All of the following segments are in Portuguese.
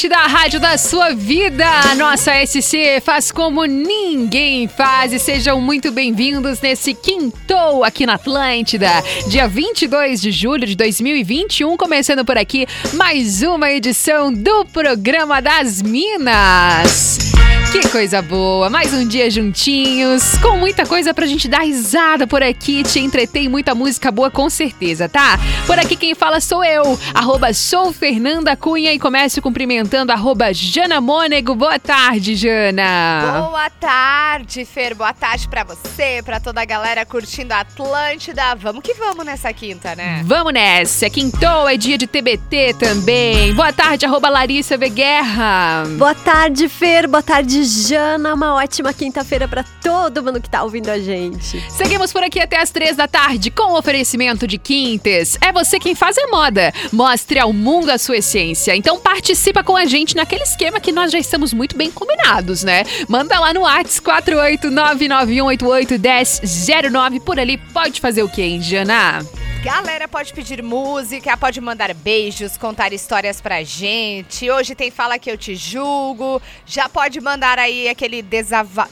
Atlântida, a rádio da sua vida. Nossa SC faz como ninguém faz. E sejam muito bem-vindos nesse quinto aqui na Atlântida. Dia 22 de julho de 2021, começando por aqui mais uma edição do programa das Minas. Que coisa boa! Mais um dia juntinhos, com muita coisa pra gente dar risada por aqui, te entreter muita música boa com certeza, tá? Por aqui quem fala sou eu, arroba sou Fernanda Cunha e começo cumprimentando arroba Jana Mônego. Boa tarde, Jana! Boa tarde, Fer. Boa tarde pra você, pra toda a galera curtindo a Atlântida. Vamos que vamos nessa quinta, né? Vamos nessa! Quintou é dia de TBT também. Boa tarde, arroba Larissa Veguerra. Boa tarde, Fer. Boa tarde, Jana. Uma ótima quinta-feira para todo mundo que tá ouvindo a gente. Seguimos por aqui até as três da tarde com o oferecimento de Quintes. É você quem faz a moda. Mostre ao mundo a sua essência. Então participa com a gente naquele esquema que nós já estamos muito bem combinados, né? Manda lá no WhatsApp 48991881009. Por ali pode fazer o quê, hein, Jana? Galera pode pedir música, pode mandar beijos, contar histórias pra gente. Hoje tem Fala Que Eu Te Julgo. Já pode mandar aí aquele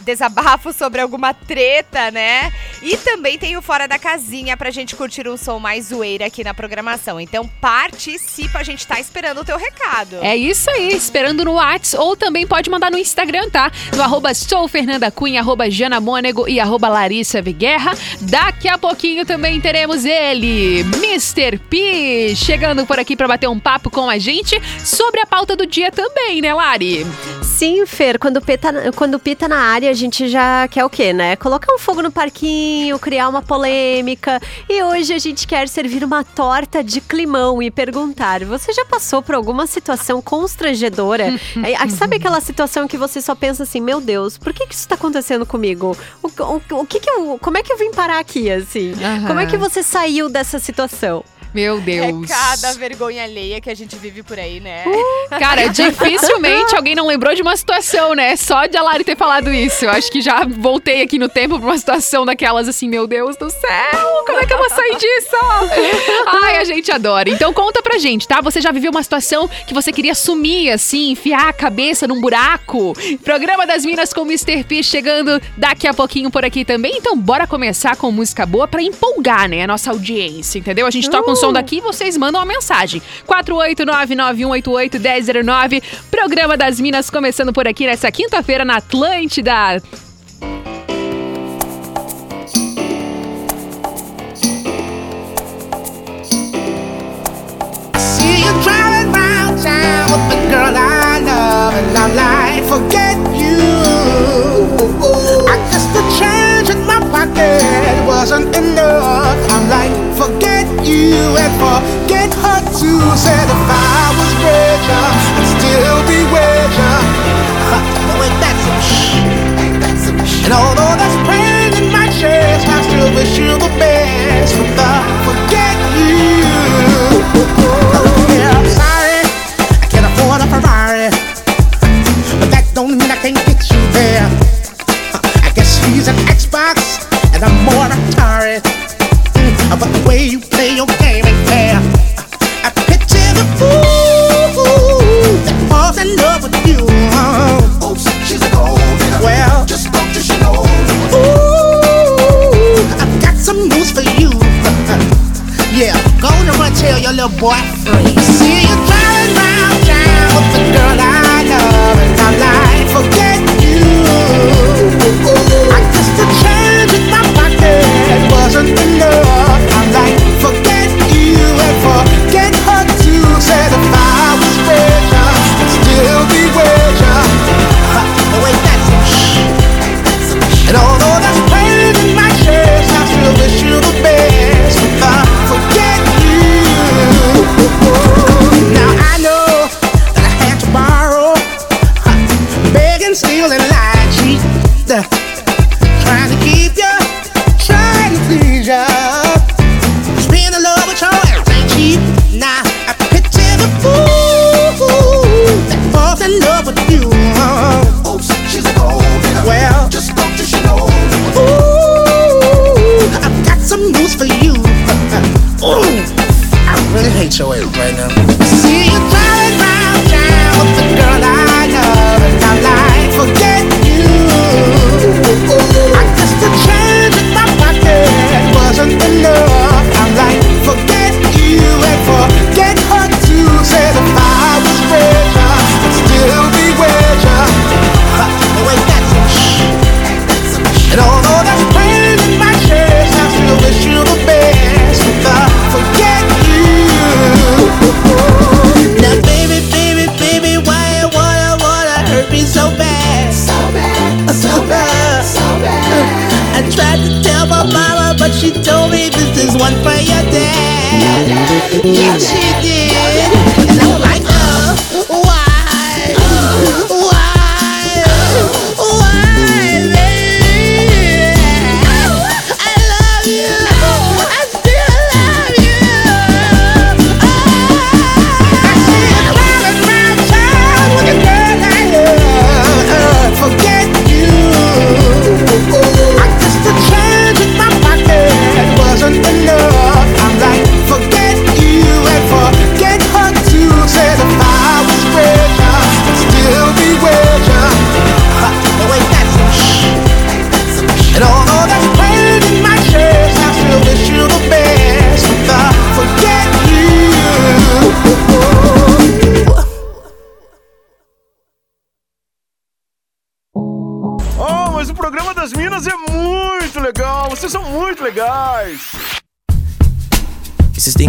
desabafo sobre alguma treta, né? E também tem o Fora da Casinha pra gente curtir um som mais zoeira aqui na programação. Então participa, a gente tá esperando o teu recado. É isso aí, esperando no WhatsApp ou também pode mandar no Instagram, tá? No arroba soufernandacunha, arroba Jana Mônego e arroba Larissa Viguerra. Daqui a pouquinho também teremos ele Mr. P, chegando por aqui para bater um papo com a gente sobre a pauta do dia também, né, Lari? Sim, Fer, quando pita, quando pita na área, a gente já quer o quê, né? Colocar um fogo no parquinho, criar uma polêmica. E hoje a gente quer servir uma torta de climão e perguntar: você já passou por alguma situação constrangedora? é, sabe aquela situação que você só pensa assim, meu Deus, por que, que isso está acontecendo comigo? O, o, o que que eu, como é que eu vim parar aqui, assim? Uhum. Como é que você saiu dessa essa situação. Meu Deus. É cada vergonha alheia que a gente vive por aí, né? Uh, cara, dificilmente alguém não lembrou de uma situação, né? Só de a Lari ter falado isso. Eu acho que já voltei aqui no tempo pra uma situação daquelas assim, meu Deus do céu, como é que eu vou sair disso? Ai, a gente adora. Então conta pra gente, tá? Você já viveu uma situação que você queria sumir, assim, enfiar a cabeça num buraco? Programa das Minas com Mr. P chegando daqui a pouquinho por aqui também. Então bora começar com música boa pra empolgar, né? A nossa audiência, entendeu? A gente toca um som daqui, vocês mandam uma mensagem. 48991881009. Programa das Minas começando por aqui nessa quinta-feira na Atlântida. wasn't enough. I'm like, forget you and forget her too. Said if I was richer, I'd still be richer. ain't that some shh? Ain't that some shh? And although there's pain in my chest, I still wish you the best. But the forget you. Oh yeah, I'm sorry, I can't afford a Ferrari, but that don't mean I can't get you there. I guess he's an Xbox and I'm more Atari. But the way you play your game ain't fair. I picture the fool that falls in love with you. Oops, oh, she's a gold digger. Well, just don't you know. Ooh, I've got some news for you. yeah, go and run tell your little boy free. See you tried to tell my mama, but she told me this is one for your dad. Yeah, she did. And I'm like,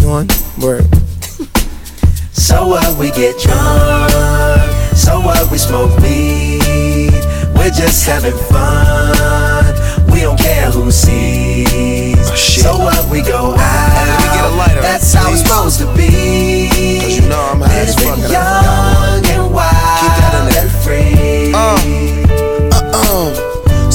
on? Word. so what? We get drunk. So what? We smoke weed. We're just having fun. We don't care who sees. Oh, so what? We go out. let me get a lighter, That's how it's supposed to be. 'Cause you know I'm high as Living fuck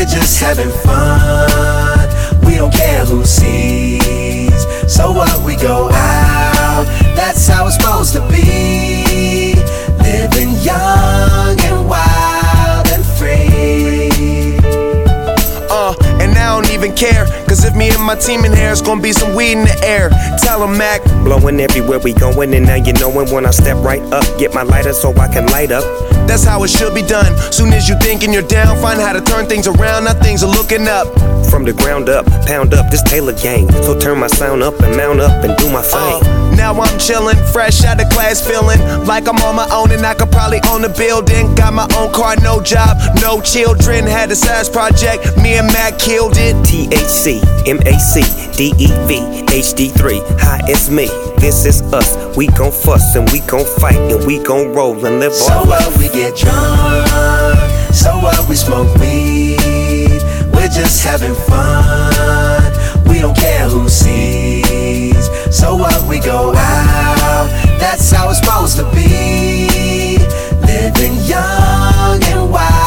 We're just having fun. We don't care who sees. So what? We go out. That's how it's supposed to be. Living young even care. Cause if me and my team in here, it's gonna be some weed in the air. Tell Tell 'em, Mac. Blowing everywhere we going, and now you knowin' when I step right up. Get my lighter so I can light up. That's how it should be done. Soon as you thinking you're down, find how to turn things around. Now things are looking up. From the ground up, pound up this Taylor gang. So turn my sound up and mount up and do my thing. Uh, now I'm chillin', fresh out of class, feeling like I'm on my own and I could probably own a building. Got my own car, no job, no children. Had a size project, me and Mac killed it. THC, MAC, DEV, HD3. Hi, it's me. This is us. We gon' fuss and we gon' fight and we gon' roll and live So our life. what? We get drunk. So what? We smoke weed. We're just having fun. We don't care who sees. So what? We go out. That's how it's supposed to be. Living young and wild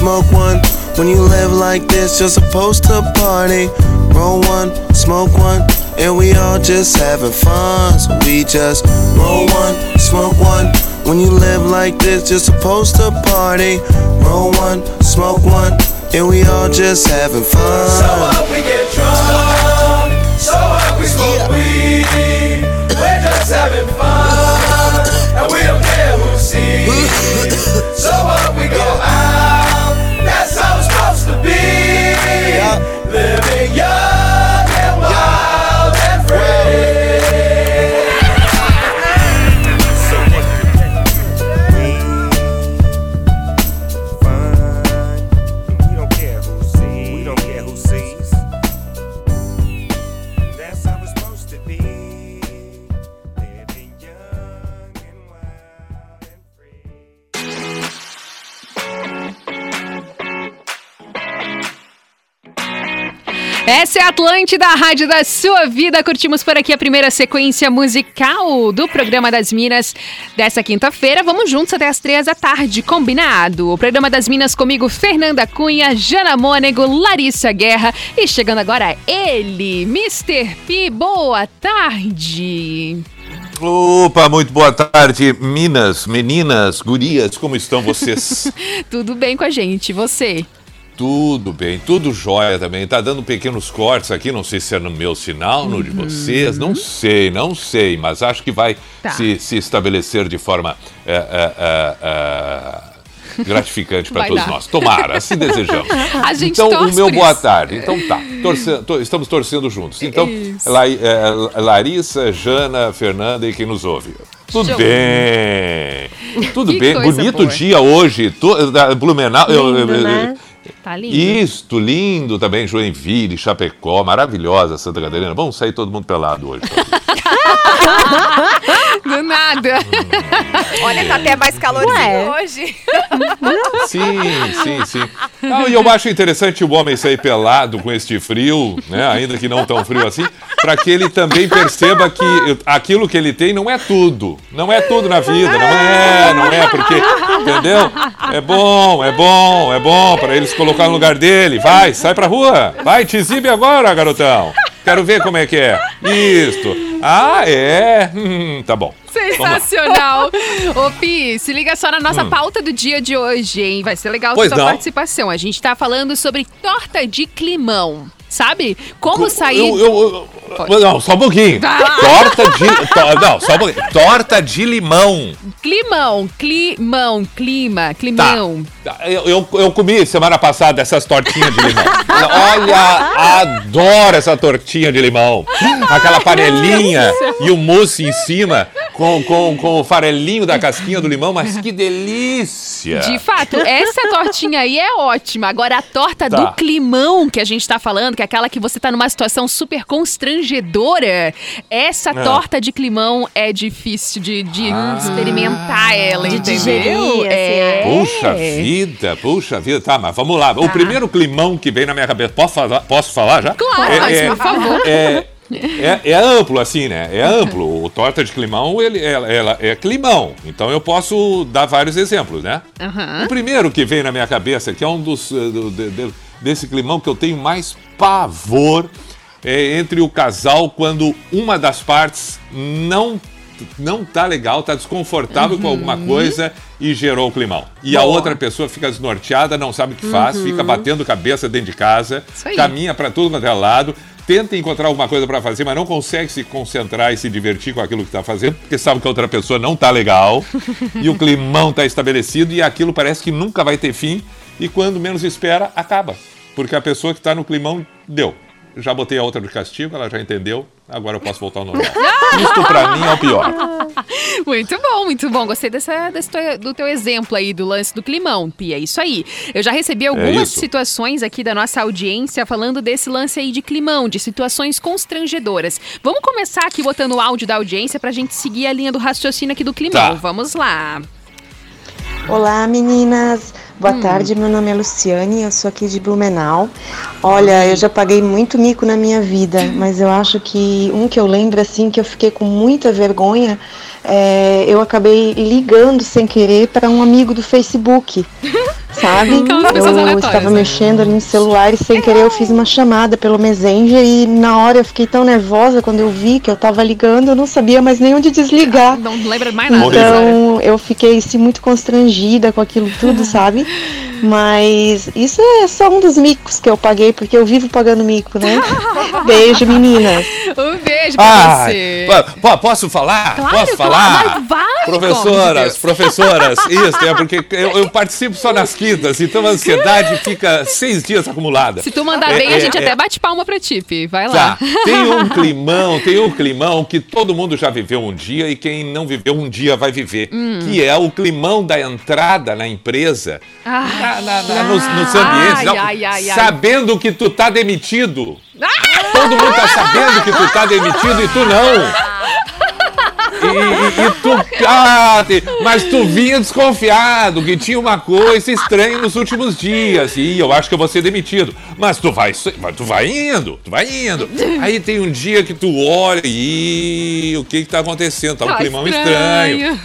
smoke one. When you live like this, you're supposed to party. Roll one, smoke one, and we all just having fun. So we just roll one, smoke one. When you live like this, you're supposed to party. Roll one, smoke one, and we all just having fun. So what? We get drunk. So what? We smoke weed. We're just having fun. And we don't care who sees. living. Yeah. Essa é a Atlântida, a rádio da sua vida. Curtimos por aqui a primeira sequência musical do programa das Minas dessa quinta-feira. Vamos juntos até as três da tarde, combinado. O programa das Minas comigo, Fernanda Cunha, Jana Mônego, Larissa Guerra e chegando agora ele, Mr. P. Boa tarde. Opa, muito boa tarde, Minas, meninas, gurias, como estão vocês? Tudo bem com a gente, você? Tudo bem, tudo jóia também. Tá dando pequenos cortes aqui, não sei se é no meu sinal, no de vocês, não sei, não sei, mas acho que vai Tá. se, se estabelecer de forma é, é, é, gratificante para todos dar. nós. Tomara, assim desejamos. Então, o meu boa tarde. Então tá, to- estamos torcendo juntos. Então. La- é, Larissa, Jana, Fernanda e quem nos ouve. Tudo bem. Tudo Que bem. Bonito boa. dia hoje. Da Blumenau. eu- eu- Lindo, eu- né? Tá lindo. Isto, lindo também, Joinville, Chapecó, maravilhosa Santa Catarina. Vamos sair todo mundo pelado hoje. Do nada. Olha, tá até mais calorzinho Ué. hoje. Sim, sim, sim. Não, e eu acho interessante o homem sair pelado com este frio, né, ainda que não tão frio assim, para que ele também perceba que aquilo que ele tem não é tudo. Não é tudo na vida, não é, não é, porque, entendeu? É bom, é bom, é bom para eles colocar no lugar dele. Vai, sai pra rua. Vai, te exibe agora, garotão. Quero ver como é que é. Isto. Ah, é? Hum, tá bom. Sensacional. Ô, Pi, se liga só na nossa pauta do dia de hoje, hein? Vai ser legal Hum. Pois a sua não. participação. A gente tá falando sobre torta de climão. Sabe? Como sair. Eu, eu- eu- não, só um pouquinho. Torta de. to- não, só um pouquinho. Torta de limão. Climão, climão, clima, Tá. climão. Tá, Eu, eu, eu comi semana passada essas tortinhas de limão. Olha, adoro essa tortinha de limão. Aquela panelinha e o mousse em cima com, com, com o farelinho da casquinha do limão, mas que delícia! De fato, essa tortinha aí é ótima. Agora, a torta Tá. do climão que a gente tá falando, que é aquela que você tá numa situação super constrangedora, essa É. torta de climão é difícil de, de experimentar ela, De entendeu? digerir, assim, é. Puxa vida, puxa vida. Tá, mas vamos lá. O primeiro climão que vem na minha cabeça. Posso falar, posso falar já? Claro, É- mas é- por favor. É, é, é amplo, assim, né? É amplo. O torta de climão, ele, ela, ela é climão. Então eu posso dar vários exemplos, né? Aham. O primeiro que vem na minha cabeça, que é um dos. eh, do- de- de- desse climão que eu tenho mais pavor, é entre o casal quando uma das partes não. Não tá legal, tá desconfortável com alguma coisa e gerou o climão. E a Boa. outra pessoa fica desnorteada, não sabe o que faz, fica batendo cabeça dentro de casa, caminha para tudo quanto é lado, tenta encontrar alguma coisa para fazer, mas não consegue se concentrar e se divertir com aquilo que está fazendo, porque sabe que a outra pessoa não tá legal e o climão tá estabelecido e aquilo parece que nunca vai ter fim e quando menos espera, acaba. Porque a pessoa que está no climão deu. Já botei a outra de castigo, ela já entendeu, agora eu posso voltar ao normal. Isto para mim é o pior. Muito bom, muito bom. Gostei dessa, desse teu- do teu exemplo aí, do lance do climão, Pia. É isso aí. Eu já recebi algumas isso. situações aqui da nossa audiência falando desse lance aí de climão, de situações constrangedoras. Vamos começar aqui botando o áudio da audiência pra gente seguir a linha do raciocínio aqui do climão. Tá. Vamos lá. Olá meninas, boa tarde, meu nome é Luciane, eu sou aqui de Blumenau. Olha, eu já paguei muito mico na minha vida, mas eu acho que um que eu lembro assim que eu fiquei com muita vergonha, é, eu acabei ligando sem querer para um amigo do Facebook. Sabe? Pessoas Eu estava né? mexendo ali no celular e sem querer eu fiz uma chamada pelo Messenger e na hora eu fiquei tão nervosa quando eu vi que eu estava ligando, eu não sabia mais nem onde desligar. Não lembra mais nada. Então eu fiquei assim, muito constrangida com aquilo tudo, sabe? Mas isso é só um dos micos que eu paguei, porque eu vivo pagando mico, né? Beijo, meninas. Um beijo pra você. Ai, po- po- posso falar? Claro, posso claro, falar? mas vai, Professoras, professoras, isso, é porque eu, eu participo só nas quintas, então a ansiedade fica seis dias acumulada. Se tu mandar É, bem, a é, gente é. até bate palma pra ti, Pi. Vai lá. Tá, tem um climão, tem um climão que todo mundo já viveu um dia e quem não viveu um dia vai viver, Hum. que é o climão da entrada na empresa, na- na- na- nos, nos ambientes, Ai, não, ai, ai, sabendo que tu tá demitido. Todo mundo tá sabendo que tu tá demitido e tu não. E, e- tu. Ah, mas tu vinha desconfiado que tinha uma coisa estranha nos últimos dias. E eu acho que eu vou ser demitido. Mas tu vai, tu vai indo, tu vai indo. Aí tem um dia que tu olha e o que que tá acontecendo? Tá um climão estranho.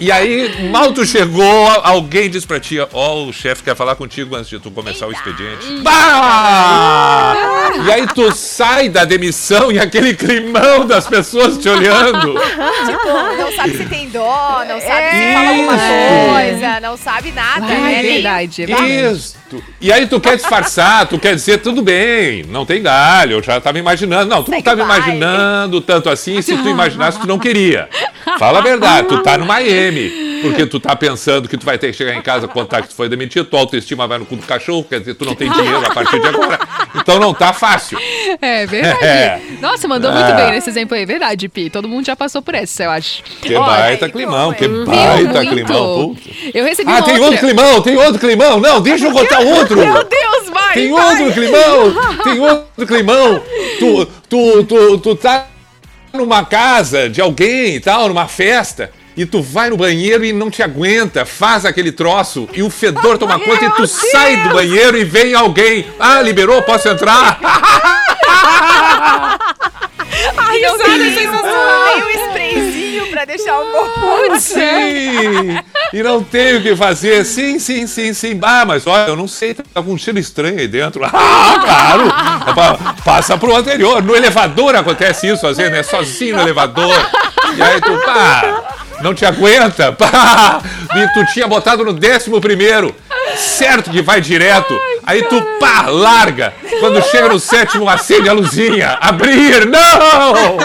E aí, mal tu chegou, alguém diz pra ti, ó, o chefe quer falar contigo antes de tu começar o expediente. Bah! E aí tu sai da demissão e aquele climão das pessoas te olhando. Tipo, não sabe se tem dó, não sabe se É. fala alguma coisa, não sabe nada, Ai, né? é verdade. é verdade. Isso. E aí tu quer disfarçar, tu quer dizer, tudo bem, não tem galho, eu já tava imaginando. Não, tu não Segue tava o baile. imaginando tanto assim, se tu imaginasse, tu não queria. Fala a verdade, tu tá numa M. Porque tu tá pensando que tu vai ter que chegar em casa, contar que tu foi demitido, tua autoestima vai no cu do cachorro, quer dizer, tu não tem dinheiro a partir de agora. Então não tá fácil. É verdade. É. Nossa, mandou muito É. bem nesse exemplo aí. Verdade, Pi. Todo mundo já passou por essa, eu acho. Que Olha, baita climão, que baita Muito. climão. puta. Eu recebi Ah, tem outra. outro climão, tem outro climão. Não, deixa eu contar outro. Meu Deus, vai! Tem vai. outro climão! Tem outro climão! Tu, tu, tu, tu tá numa casa de alguém e tal, numa festa, e tu vai no banheiro e não te aguenta, faz aquele troço, e o fedor toma conta, e tu sai do banheiro e vem alguém. Ah, liberou? Posso entrar? A risada é sensacional. Tem um sprayzinho pra deixar o corpo. Sim! E não tem o que fazer. Sim, sim, sim, sim. Ah, mas olha, eu não sei, tá com um cheiro estranho aí dentro. Ah, claro! É Passa pro anterior. No elevador acontece isso, às vezes, né? Sozinho no elevador. E aí tu, pá, não te aguenta. Pá! E tu tinha botado no décimo primeiro. Certo que vai direto. Aí tu, pá, larga. Quando chega no sétimo, acende a luzinha. Abrir, não!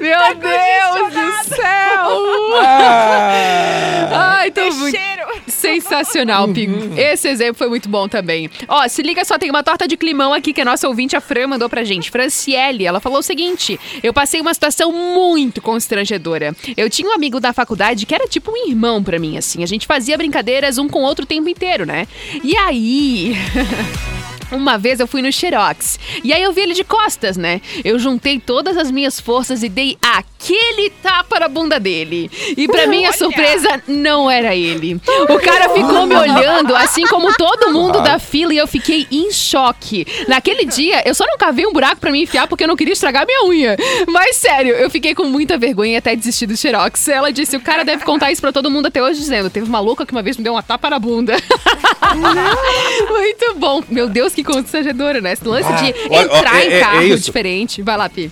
Meu Deus do céu! Ah. Ai, tô muito... Cheiro. Sensacional, Pi. Esse exemplo foi muito bom também. Ó, se liga só, tem uma torta de climão aqui que a nossa ouvinte, a Fran, mandou pra gente. Franciele, ela falou o seguinte: Eu passei uma situação muito constrangedora. Eu tinha um amigo da faculdade que era tipo um irmão pra mim, assim. A gente fazia brincadeiras um com o outro o tempo inteiro, né? E aí. Uma vez eu fui no Xerox e aí eu vi ele de costas, né? Eu juntei todas as minhas forças e dei aquele tapa na bunda dele. E pra minha Olha! surpresa, não era ele. O cara ficou me olhando, assim como todo mundo da fila, e eu fiquei em choque. Naquele dia, eu só não cavei um buraco pra me enfiar porque eu não queria estragar minha unha. Mas sério, eu fiquei com muita vergonha até desisti do Xerox. Ela disse: o cara deve contar isso pra todo mundo até hoje, dizendo: teve uma louca que uma vez me deu uma tapa na bunda. Muito bom. Meu Deus, que constrangedora, né? Esse lance de Ah, ó, entrar é- é- em é carro isso. diferente. Vai lá, Pi.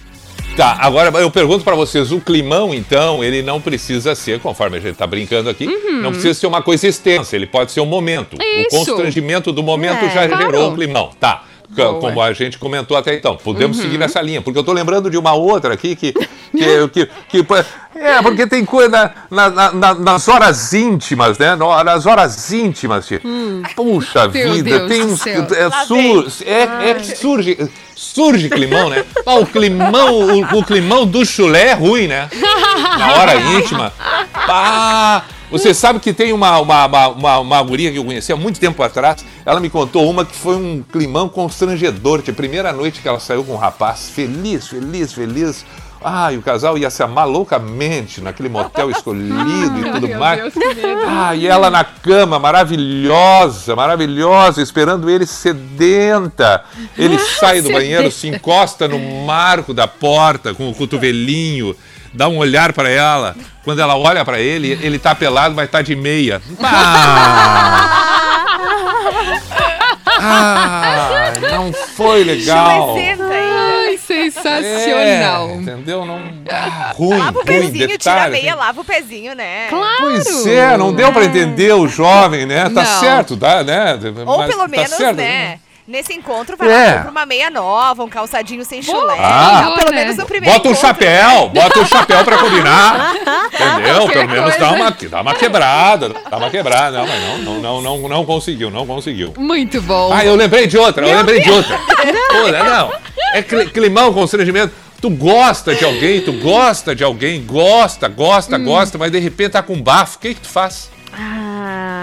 Tá, agora eu pergunto pra vocês, o climão, então, ele não precisa ser, conforme a gente tá brincando aqui, não precisa ser uma coisa extensa, ele pode ser um momento. Uhum. Isso. O constrangimento do momento É, já claro. gerou um climão. Tá. Boa. Uhum. Como a gente comentou até então, podemos seguir nessa linha, porque eu tô lembrando de uma outra aqui que. que, que, que- é, porque tem coisa na- na- na- na- nas horas íntimas, né? Nas horas íntimas. Puxa Hum. Meu vida, Deus tem uns. É, sur- é, é que surge. Surge climão, né? O climão, o, o climão do chulé é ruim, né? Na hora íntima. Pá! Você sabe que tem uma, uma, uma, uma, uma guria que eu conheci há muito tempo atrás. Ela me contou uma que foi um climão constrangedor. Que a primeira noite que ela saiu com um rapaz, feliz, feliz, feliz. Ah, e o casal ia se amar loucamente naquele motel escolhido e tudo Meu mais. Deus. Ah, e ela na cama, maravilhosa, maravilhosa, esperando ele sedenta. Ele sai do banheiro, se encosta no marco da porta com o cotovelinho, dá um olhar pra ela. Quando ela olha pra ele, ele tá pelado, mas tá de meia. Ah, não foi legal. Ai, É, sensacional. entendeu? Não, ah, ruim, Lava o ruim, pezinho, tira a detalhe. meia, assim. lava o pezinho, né? Claro. Pois é, não deu pra entender o jovem, né? Tá Não. certo, tá, né? Ou Mas pelo tá menos, certo. né? Nesse encontro, vai É. lá, compra uma meia nova, um calçadinho sem chulé. Ah. pelo né? menos no primeiro Bota um encontro. chapéu, bota um chapéu pra combinar. Entendeu? Pelo menos dá uma, dá uma quebrada, dá uma quebrada. Não, mas não, não, não, não, não conseguiu, não conseguiu. Muito bom. Ah, eu lembrei de outra, eu lembrei de outra. Olha, não. É cli- climão, constrangimento. Tu gosta de alguém, tu gosta de alguém, gosta, gosta, Hum. gosta, mas de repente tá com bafo. O que que tu faz? Ah,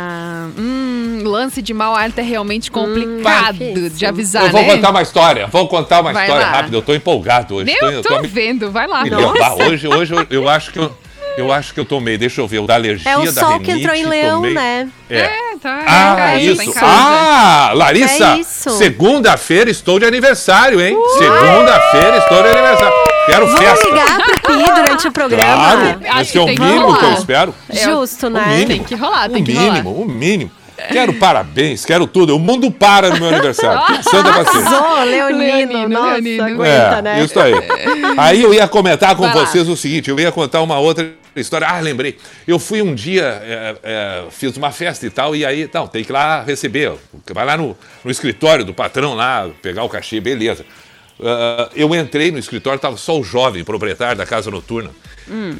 lance de mau hálito é realmente complicado de avisar, Eu vou né? contar uma história, vou contar uma Vai história lá. rápida. Eu tô empolgado hoje. Eu tô, tô me- vendo, vai lá. Hoje, hoje eu, eu acho que eu, eu acho que eu tomei, deixa eu ver, o da alergia É o da sol que renite, entrou em leão, tomei- né? É. É, tá. Ah, tá em casa, isso. tá. Ah, Larissa, É segunda-feira estou de aniversário, hein? Segunda-feira estou de aniversário. Quero Vamos festa. ligar pro Pi durante o programa. Claro, Acho esse é o que que mínimo que eu espero. Justo, O né? mínimo. Tem que rolar, tem o que mínimo, rolar. o mínimo. Quero parabéns, quero tudo. O mundo para no meu aniversário. Santa paciência. Arrasou, Leonino. Leonino, Nossa, Leonino. aguenta, É, né? isso aí. Aí eu ia comentar com Vai lá. vocês o seguinte, eu ia contar uma outra história. Ah, lembrei. Eu fui um dia, é, é, fiz uma festa e tal, e aí, não, tem que ir lá receber. Vai lá no, no escritório do patrão lá, pegar o cachê, beleza. Ah, eu entrei no escritório, estava só o jovem proprietário da casa noturna.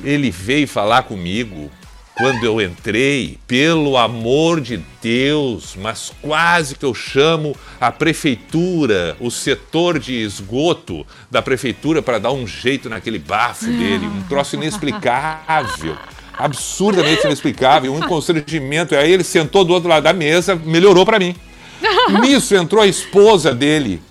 Ele veio falar comigo quando eu entrei, pelo amor de Deus, mas quase que eu chamo a prefeitura, o setor de esgoto da prefeitura para dar um jeito naquele bafo dele, um troço inexplicável. Absurdamente inexplicável, um constrangimento. Aí ele sentou do outro lado da mesa, melhorou para mim. Nisso entrou a esposa dele.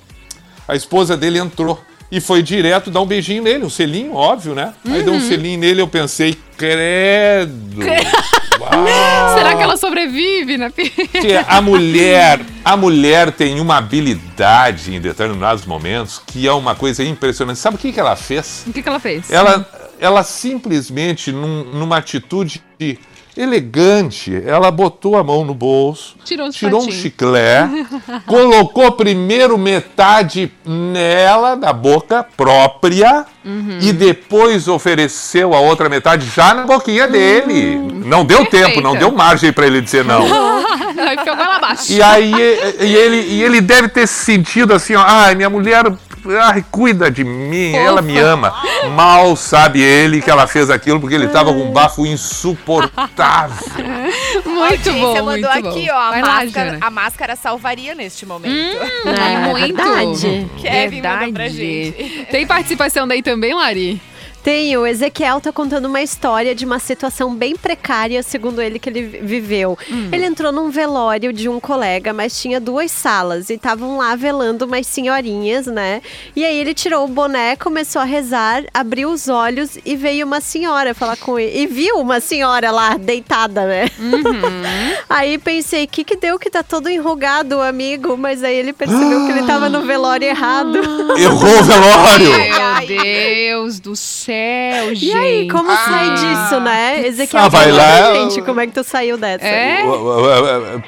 A esposa dele entrou e foi direto dar um beijinho nele, um selinho, óbvio, né? Aí deu um selinho nele eu pensei, credo. Será que ela sobrevive, né, Pi? Que a mulher, a mulher tem uma habilidade em determinados momentos que é uma coisa impressionante. Sabe o que, que ela fez? O que, que ela fez? Ela, ela simplesmente, num- numa atitude elegante, ela botou a mão no bolso, Tirou tirou um chiclete, colocou primeiro metade nela, na boca própria, Uhum. e depois ofereceu a outra metade já na boquinha dele. Não deu tempo, não deu margem para ele dizer não. E aí e, ele, e ele deve ter se sentido assim, ó, ai, minha mulher ai, cuida de mim, ela me ama. Mal sabe ele que ela fez aquilo porque ele tava com um bafo insuportável. Muito bom, mandou muito aqui, bom. ó, a Vai lá, máscara, Jana. a máscara salvaria neste momento. É, muito. verdade. Kevin mandou pra Verdade. gente. Tem participação daí também, Lari? Tem, o Ezequiel tá contando uma história de uma situação bem precária, segundo ele, que ele vi- viveu. Ele entrou num velório de um colega, mas tinha duas salas e estavam lá velando umas senhorinhas, né? E aí ele tirou o boné, começou a rezar, abriu os olhos e veio uma senhora falar com ele. E viu uma senhora lá deitada, né? aí pensei, o que que deu que tá todo enrugado o amigo? Mas aí ele percebeu que ele tava no velório errado. Errou o velório! Meu Deus do céu, gente. E aí, como sai disso, né? Ezequiel, Ah, vai lá. gente como é que tu saiu dessa. É?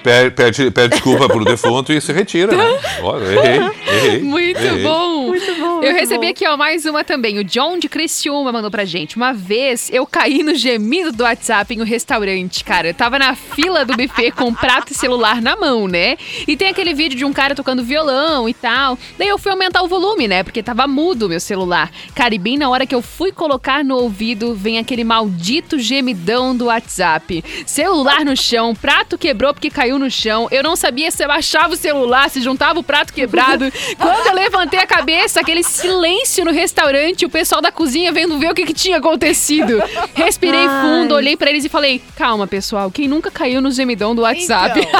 Pede, pede, desculpa pro defunto e se retira, né? Ó, errei, errei. Muito errei. bom. Muito bom. Eu recebi bom. aqui, ó, mais uma também. O John de Criciúma mandou pra gente. Uma vez eu caí no gemido do WhatsApp em um restaurante, cara. Eu tava na fila do buffet com um prato e celular na mão, né? E tem aquele vídeo de um cara tocando violão e tal. Daí eu fui aumentar o volume, né? Porque tava mudo o meu celular. Cara, e bem na hora que eu fui colocar no ouvido, vem aquele maldito gemidão do WhatsApp. Celular no chão, prato quebrou porque caiu no chão. Eu não sabia se eu baixava o celular, se juntava o prato quebrado. Quando eu levantei a cabeça, aquele silêncio no restaurante, o pessoal da cozinha vendo ver o que, que tinha acontecido. Respirei Ai. fundo, olhei pra eles e falei: calma, pessoal, quem nunca caiu no gemidão do WhatsApp?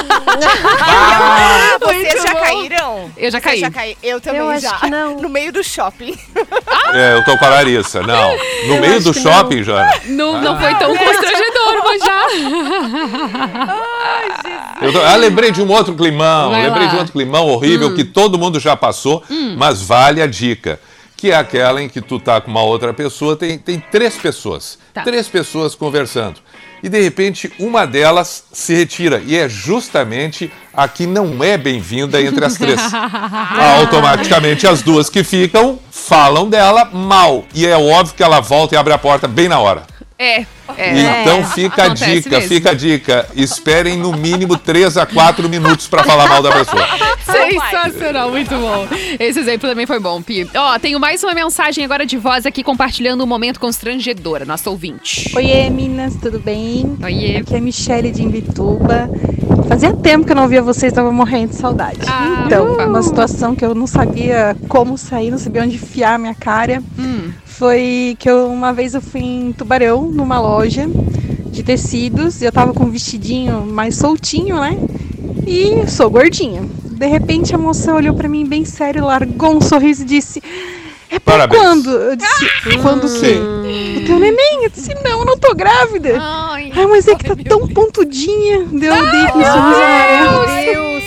Ah, vocês já bom. caíram? Eu já caí. já caí. Eu também Eu acho já. que não. No meio do shopping. É, eu tô com a Larissa. Não. No meio do shopping, Jana. Não, não foi tão constrangedor, mas já. Eu tô- ah, lembrei de um outro climão. Vai lembrei lá. de um outro climão horrível que todo mundo já passou, mas vale a dica. Que é aquela em que tu tá com uma outra pessoa, tem, tem três pessoas. Tá. Três pessoas conversando. E de repente uma delas se retira. E é justamente a que não é bem-vinda entre as três. Automaticamente as duas que ficam falam dela mal. E é óbvio que ela volta e abre a porta bem na hora. É, é. Então fica a Acontece dica, mesmo. fica a dica. Esperem no mínimo 3 a 4 minutos pra falar mal da pessoa. Sensacional, muito bom. Esse exemplo também foi bom, Pi. Ó, tenho mais uma mensagem agora de voz aqui compartilhando um momento constrangedor, nosso ouvinte. Oiê, Minas, tudo bem? Oiê. Aqui é a Michelle de Imbituba. Fazia tempo que eu não ouvia vocês, tava morrendo de saudade. Ah, então, ufa. uma situação que eu não sabia como sair, não sabia onde enfiar a minha cara. Hum. Foi que eu, uma vez eu fui em Tubarão, numa loja de tecidos, e eu tava com um vestidinho mais soltinho, né? E sou gordinha. De repente a moça olhou pra mim bem sério, largou um sorriso e disse: É pra Parabéns. quando? Eu disse: Quando o quê? O teu neném? Eu disse: Não, eu não tô grávida. Ai, Ai, mas é que tá tão pontudinha. Deu eu dei aquele sorriso amarelo. Deus,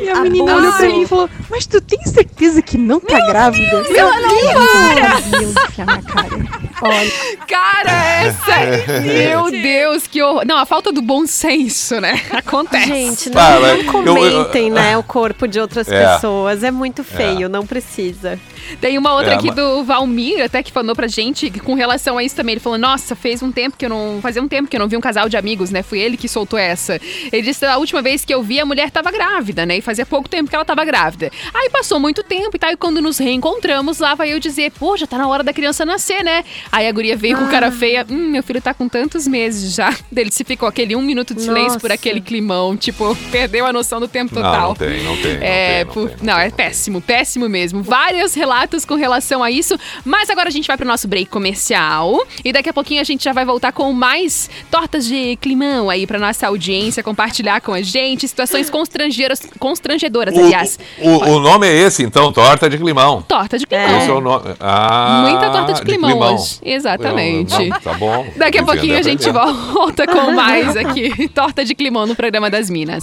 E a menina olhou pra mim e falou: Mas tu tem certeza que não tá grávida? Deus, não. Meu Deus, que a minha cara. Olha, Cara, essa. Meu Deus, que horror. Não, a falta do bom senso, né? Acontece. Gente, não, Ah, não mas eu- eu- comentem, né, o corpo de outras É. pessoas. É muito feio, não precisa. Tem uma outra É, aqui mas- do Valmir, até que falou pra gente que com relação a isso também. Ele falou: Nossa, fez um tempo que eu não. Fazia um tempo que eu não vi um casal de amigos, né? Foi ele que soltou essa. Ele disse: a última vez que eu vi, a mulher tava grávida, né? E fazia pouco tempo que ela tava grávida. Aí passou muito tempo e tal. E quando nos reencontramos, lá vai eu dizer: Pô, já tá na hora da criança nascer, né? Aí a guria veio com cara feia: Hum, meu filho tá com tantos meses já. Dele se ficou aquele um minuto de silêncio por Nossa. aquele climão. Tipo, perdeu a noção do tempo Não, total. não tem, não tem. Não É, tem, não por- tem, não, é péssimo, péssimo mesmo. Vários relatos com relação a isso, mas agora a gente vai pro nosso break comercial e daqui a pouquinho a gente já vai voltar com mais tortas de climão aí pra nossa audiência compartilhar com a gente situações constrangeiras, constrangedoras, aliás. O, o, o nome é esse, então, torta de climão. Torta de é climão. o nome. Ah, Muita torta de climão hoje. Exatamente. Eu- Tá bom. Daqui a pouquinho a gente volta com mais aqui. Torta de climão no programa das Minas.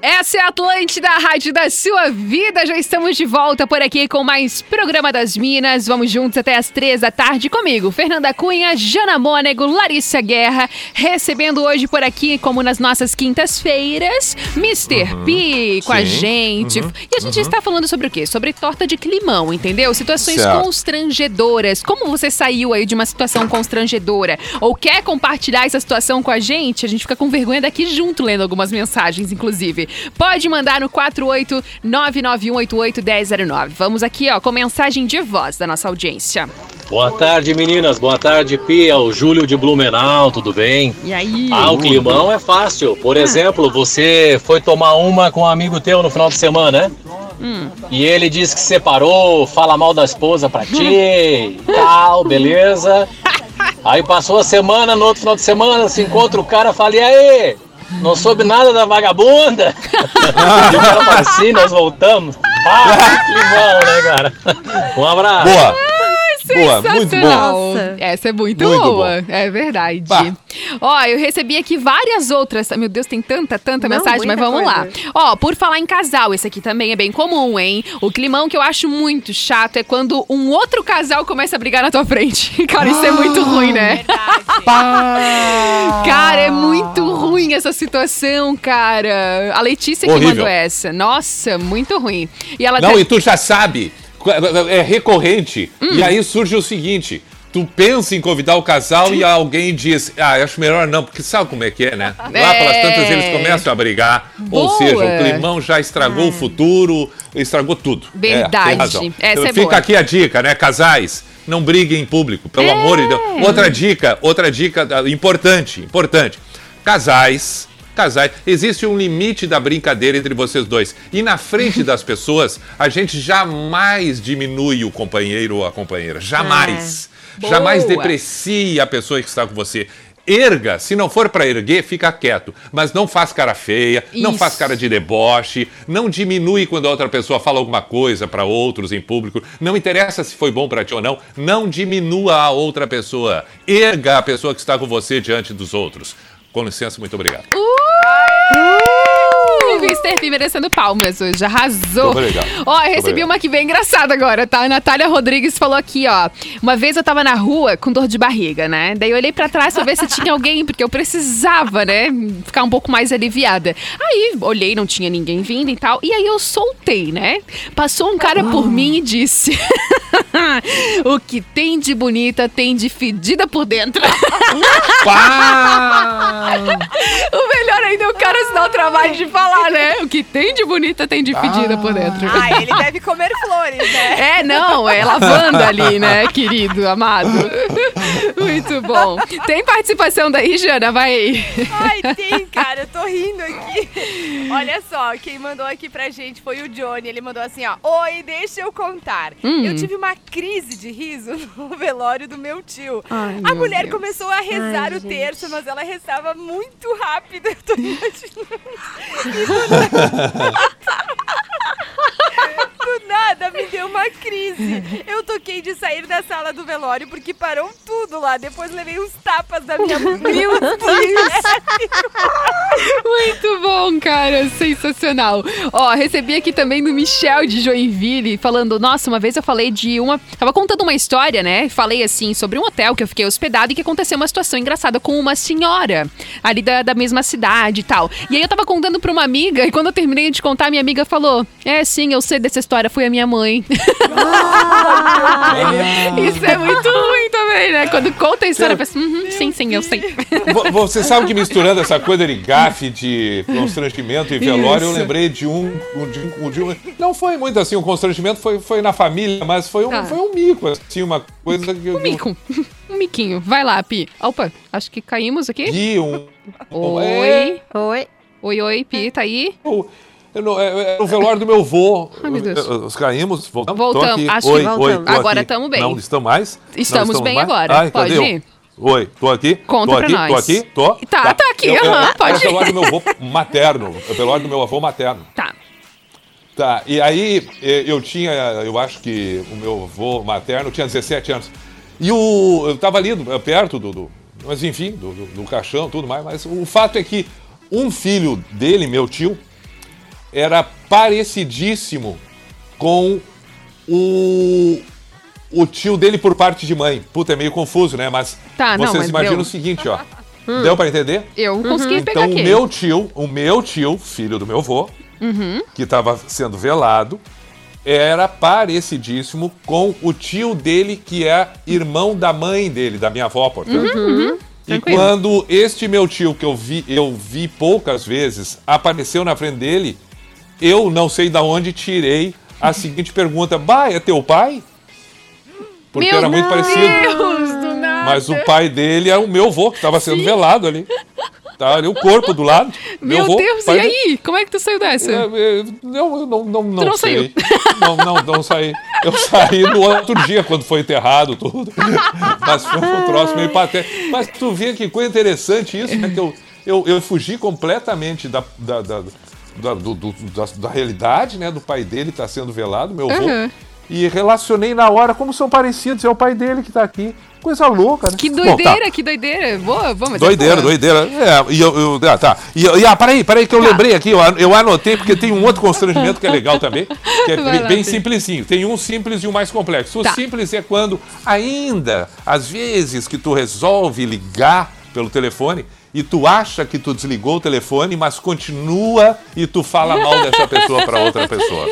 Essa é a Atlântida, a rádio da sua vida. Já estamos de volta por aqui com mais Programa das Minas. Vamos juntos até as três da tarde comigo, Fernanda Cunha, Jana Mônego, Larissa Guerra, recebendo hoje por aqui, como nas nossas quintas-feiras, Mr. P com a Sim. gente. Uhum. E a gente está falando sobre o quê? Sobre torta de climão, entendeu? Situações Certo. constrangedoras. Como você saiu aí de uma situação constrangedora? Ou quer compartilhar essa situação com a gente? A gente fica com vergonha daqui junto, lendo algumas mensagens, inclusive. Pode mandar no 48991881009. Vamos aqui, ó, com mensagem de voz da nossa audiência. Boa tarde, meninas. Boa tarde, Pia. O Júlio de Blumenau, tudo bem? E aí? Ah, o climão é fácil. Por exemplo, você foi tomar uma com um amigo teu no final de semana, né? Hum. E ele disse que separou, fala mal da esposa pra ti e tal, beleza? Aí passou a semana, no outro final de semana, se encontra o cara, fala, e aí? Não soube nada da vagabunda? fala assim, nós voltamos. Ah, que climão, né, cara? Um abraço. Boa. Boa, muito boa. Essa é muito, Muito boa. É verdade. Ó, eu recebi aqui várias outras. Meu Deus, tem tanta, tanta Não, mensagem, mas vamos lá. coisa. Ó, por falar em casal, esse aqui também é bem comum, hein? O climão que eu acho muito chato é quando um outro casal começa a brigar na tua frente. Cara, isso é muito ruim, né? Cara, é muito ruim essa situação, cara. A Letícia que Horrível. mandou essa. Nossa, muito ruim. E ela Não, até- e tu já sabe, é recorrente. Hum. E aí surge o seguinte: tu pensa em convidar o casal e alguém diz, ah, acho melhor não, porque sabe como é que é, né? Lá pelas É. tantas eles começam a brigar. Ou Boa. seja, o climão já estragou o futuro, estragou tudo. Verdade. É, razão. Essa é Fica boa. aqui a dica, né, casais? Não briguem em público, pelo É. amor de Deus. Outra dica, outra dica ah, importante, importante. Casais, casais, existe um limite da brincadeira entre vocês dois. E na frente das pessoas, a gente jamais diminui o companheiro ou a companheira. Jamais. É. Jamais Boa. deprecia a pessoa que está com você. Erga, se não for para erguer, fica quieto. Mas não faz cara feia, não Isso. faz cara de deboche, não diminui quando a outra pessoa fala alguma coisa para outros em público. Não interessa se foi bom para ti ou não, não diminua a outra pessoa. Erga a pessoa que está com você diante dos outros. Com licença, muito obrigado. Uh, Mr. P merecendo palmas hoje, arrasou. Muito obrigado. Ó, eu recebi obrigado. uma aqui bem engraçada agora, tá? A Natália Rodrigues falou aqui, ó. Uma vez eu tava na rua com dor de barriga, né? Daí eu olhei pra trás pra ver se tinha alguém, porque eu precisava, né? Ficar um pouco mais aliviada. Aí olhei, não tinha ninguém vindo e tal. E aí eu soltei, né? Passou um cara por mim e disse: o que tem de bonita tem de fedida por dentro. o melhor ainda é o cara se dar o trabalho de falar, né? O que tem de bonita tem de fedida por dentro. Ah, ele deve comer flores, né? É, não, é lavanda ali, né, querido, amado. Muito bom. Tem participação daí, Jana? Vai aí. Ai, tem, cara, eu tô rindo aqui. Olha só, quem mandou aqui pra gente foi o Johnny. Ele mandou assim, ó. Oi, deixa eu contar. Hum. Eu tive uma crise de riso no velório do meu tio. Ai, a meu mulher Deus. começou a rezar Ai, o gente. terço, mas ela rezava muito rápido. Eu tô imaginando. Me deu uma crise. Eu toquei de sair da sala do velório porque parou tudo lá. Depois levei uns tapas da minha. Meu Deus! Muito bom, cara. Sensacional. Ó, recebi aqui também do Michel de Joinville, falando: Nossa, uma vez eu falei de uma. Tava contando uma história, né? Falei assim sobre um hotel que eu fiquei hospedado e que aconteceu uma situação engraçada com uma senhora ali da, da mesma cidade e tal. E aí eu tava contando pra uma amiga e quando eu terminei de contar, minha amiga falou: É, sim, eu sei dessa história, foi a minha mãe. Isso é muito ruim também, né? Quando conta a história, eu penso: "Uhum, Sim, sim, eu sei. Vo- Você sabe que misturando essa coisa de gafe, de constrangimento e velório, eu Isso. lembrei de um, de um- de um- Não foi muito assim um constrangimento, foi, foi na família, mas foi um, Tá. foi um mico, assim, uma coisa que. Um mico. Um miquinho. Vai lá, Pi. Opa, acho que caímos aqui. E um. Oi. É. Oi. Oi, oi, Pi, tá aí? Eu não- é- é o velório do meu vô. Ai, meu Deus. Os caímos, voltamos. Voltamos, aqui. acho que oi, voltamos. Oi, Agora aqui. tamo bem. Não estamos mais? Estamos Não bem mais? agora. Ai, Pode ir. Oi, tô aqui. Conta tô pra aqui, nós. Tô aqui, tô. Tá, tá aqui, Eu- eu- aham, é pode o velório ir. do meu avô materno. É o velório do meu avô materno. Tá. Tá, e aí eu tinha, eu acho que o meu avô materno tinha 17 anos. E o, eu tava ali perto do, do- mas enfim, do, do, do caixão, tudo mais. Mas o fato é que um filho dele, meu tio, era parecidíssimo com o, o tio dele por parte de mãe. Puta, é meio confuso, né? Mas Tá, não, vocês mas imaginam deu. o seguinte, ó. Hum. Deu pra entender? Eu consegui pegar Então o meu tio, o meu tio, filho do meu avô, Uhum. que estava sendo velado, era parecidíssimo com o tio dele, que é irmão da mãe dele, da minha avó, portanto. Uhum. E Tranquilo. quando este meu tio, que eu vi, eu vi poucas vezes, apareceu na frente dele, eu não sei da onde tirei a seguinte pergunta: Bah, é teu pai? Porque Meu era muito parecido. Deus, do nada. Mas o pai dele é o meu avô, que estava sendo velado ali. Tá ali o corpo do lado. Meu avô, Deus, e dele. aí? Como é que tu saiu dessa? É, é, Não, eu não, não, não, não sei. Não, não, não saí. Eu saí no outro dia, quando foi enterrado, tudo. Mas foi um troço meio patético. Mas tu vê que coisa interessante isso, né? Que eu, eu, eu fugi completamente da, da, da, da, do- do- da, da realidade, né? Do pai dele estar sendo velado, meu avô. Uhum. E relacionei na hora como são parecidos. É o pai dele que tá aqui. Coisa louca, né? Que Bom, tá. doideira, que doideira. Boa, vamos. é Doideira, doideira. É, e eu, eu- ah, tá. E, e ah, peraí, peraí, que eu lembrei aqui, eu, eu anotei, porque tem um outro constrangimento que é legal também, que é Vai bem, lá, simplesinho. Tem um simples e um mais complexo. O Tá. simples é quando, ainda, às vezes que tu resolve ligar pelo telefone e tu acha que tu desligou o telefone, mas continua e tu fala mal dessa pessoa para outra pessoa.